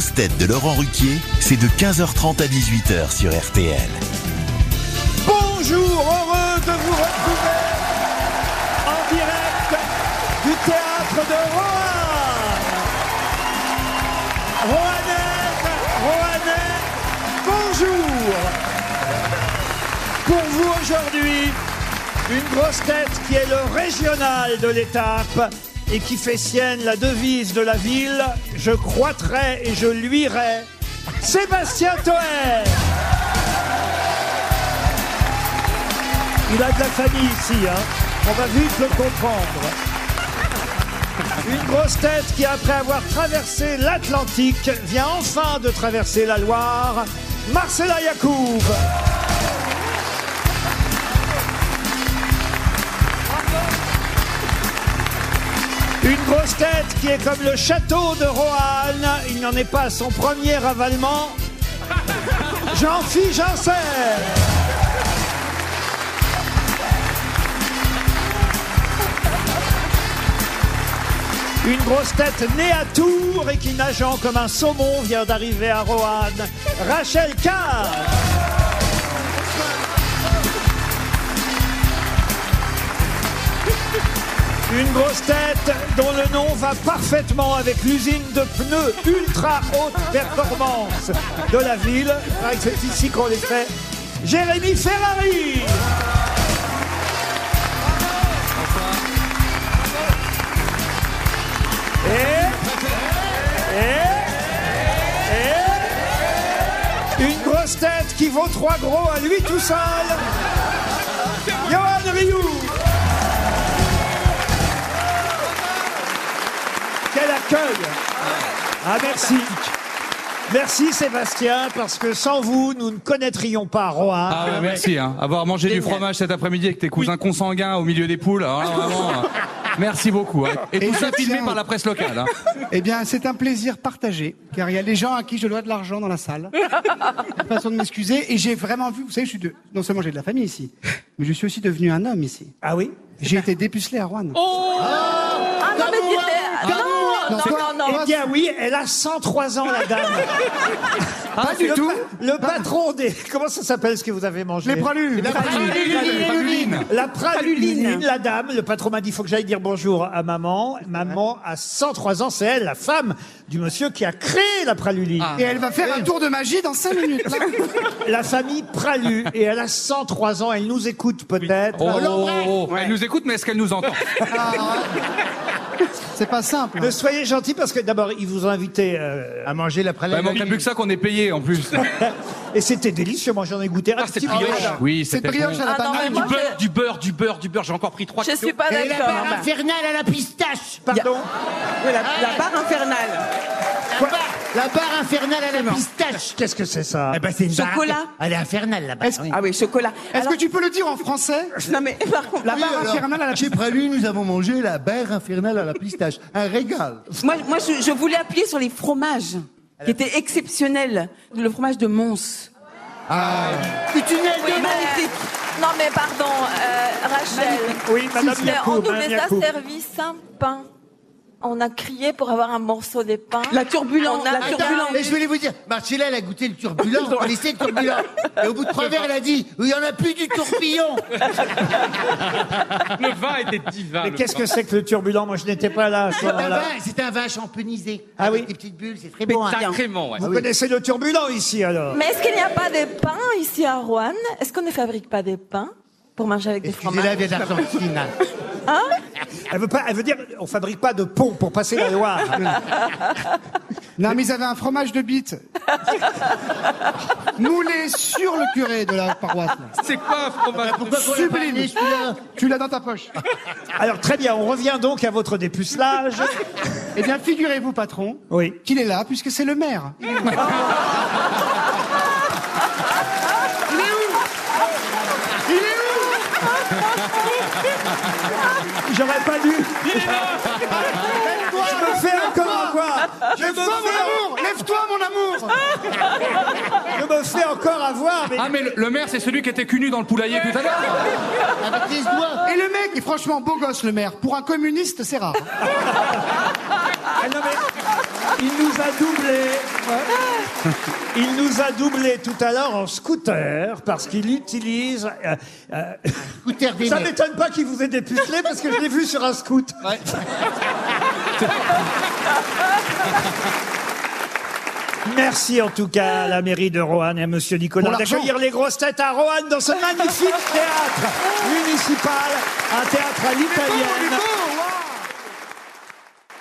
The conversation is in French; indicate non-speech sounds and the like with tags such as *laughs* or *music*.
grosses têtes de Laurent Ruquier, c'est de 15h30 à 18h sur RTL. Bonjour, heureux de vous retrouver en direct du théâtre de Roanne. Roanette, Roannais, bonjour. Pour vous aujourd'hui, une grosse tête qui est le régional de l'étape et qui fait sienne la devise de la ville, je croîtrai et je luirai, Sébastien Toer. Il a de la famille ici, hein. On va vite le comprendre. Une grosse tête qui, après avoir traversé l'Atlantique, vient enfin de traverser la Loire, Marcella Yacoub. Grosse tête qui est comme le château de Roanne, il n'en est pas à son premier ravalement. Jean-Philippe Janssen. Une grosse tête née à Tours et qui, nageant comme un saumon, vient d'arriver à Roanne. Rachel Carr. Une grosse tête dont le nom va parfaitement avec l'usine de pneus ultra haute performance de la ville. Que C'est ici qu'on les fait. Jérémy Ferrari. Et, et, et, une grosse tête qui vaut trois gros à lui tout seul. Johan Rioux. Quel accueil Ah merci Merci Sébastien, parce que sans vous, nous ne connaîtrions pas Rohan. Ah ouais, merci. Hein. Avoir mangé du fromage cet après-midi avec tes cousins consanguins au milieu des poules. alors là, vraiment, euh, *laughs* merci beaucoup. hein. Et, Et tout ça filmé tiens- par la presse locale. hein. *laughs* Eh bien, c'est un plaisir partagé, car il y a des gens à qui je dois de l'argent dans la salle. *laughs* Une façon de m'excuser, et j'ai vraiment vu, vous savez, je suis de, non seulement j'ai de la famille ici, mais je suis aussi devenu un homme ici. Ah oui? J'ai été dépucelé à Rouen. Ah non, mais. Non, non, toi- non, non. Eh bien oui, elle a 103 ans la dame. *laughs* Pas du le, tout. pa- le patron des... Comment ça s'appelle ce que vous avez mangé? Les pralunes. La praluline. La praluline, la dame. Le patron m'a dit, il faut que j'aille dire bonjour à maman. Maman a 103 ans, c'est elle, la femme du monsieur qui a créé la praluline. Et elle va faire un tour de magie dans 5 minutes. là. *laughs* La famille Pralu. Et elle a 103 ans, elle nous écoute peut-être. Oh, oh, oh, oh. Elle nous écoute, mais est-ce qu'elle nous entend? *laughs* C'est pas simple. Ne soyez gentil parce que d'abord, ils vous ont invité euh, À manger la Il praline. manquerait plus que ça qu'on est payé en plus. *laughs* et c'était délicieux. Moi, j'en ai goûté un Ah, c'est petit peu. brioche. Oui, Cette c'était brioche bon. à la Ah non, banane. mais moi, Du beurre, du beurre, du beurre, du beurre. J'ai encore pris 3 Je suis pas Et la d'accord. barre infernale à la pistache. Pardon Oui, la, la barre infernale. La barre, la barre infernale à la pistache. Qu'est-ce que c'est ça Eh ben, c'est une barre Chocolat. Elle est infernale là-bas. Est-ce- oui. Ah oui, chocolat. Est-ce Alors- que tu peux le dire en français *laughs* Non mais par contre, La barre infernale à la Chez Praline, nous avons mangé la barre infernale à la pistache. Un régal. moi, moi je, je voulais appuyer sur les fromages qui étaient exceptionnels. Le fromage de Mons. Du tunnel Oui, de Magnifique. Non, mais pardon, euh, Rachel. Oui, Madame Yacoub. on nous Madame les a Yacoub. servi sans pain. On a crié pour avoir un morceau de pain. La turbulence, On a- la turbulence. Et je voulais vous dire, Marcella, elle a goûté le turbulent, *laughs* elle laissé le turbulent. Et au bout de trois verres, elle a dit, il y en a plus du tourbillon. Le vin était divin. Mais qu'est-ce que c'est que le turbulent? Moi, je n'étais pas là C'est un vin, c'est un vin. Ah avec oui. des petites bulles, c'est très bon. hein. Sacrément, ouais. Vous connaissez le turbulent ici, alors? Mais est-ce qu'il n'y a pas de pain ici à Rouen? Est-ce qu'on ne fabrique pas de pain pour manger avec des Excusez-la, fromages? elle vient d'Argentine. hein? Elle veut, pas, elle veut dire, on fabrique pas de pont pour passer la Loire. *laughs* Non, mais ils avaient un fromage de bite. *laughs* Moulé sur le curé de la paroisse. C'est quoi un fromage pas Sublime. Tu l'as dans ta poche. Alors, très bien, on revient donc à votre dépucelage. Eh bien, figurez-vous, patron, Oui. qu'il est là, puisque c'est le maire. *laughs* Il est où Il est où J'aurais pas dû. Je me fais encore avoir. Je me Lève-toi, mon amour Lève-toi, mon amour je me fais encore avoir. Mais Ah, mais le, le maire, c'est celui qui était cul nu dans le poulailler tout à l'heure. Avec les doigts. Et le mec est franchement beau gosse, le maire. Pour un communiste, c'est rare. Ah, non, mais- Il nous a doublé. *laughs* Il nous a doublé tout à l'heure en scooter parce qu'il utilise. euh, euh, Scooter ça m'étonne pas qu'il vous ait dépucelé parce que je l'ai vu sur un scoot. *laughs* Merci en tout cas à la mairie de Roanne et à Monsieur Nicolas Pour l'argent. d'accueillir les grosses têtes à Roanne dans ce magnifique théâtre *laughs* municipal, un théâtre à l'italienne.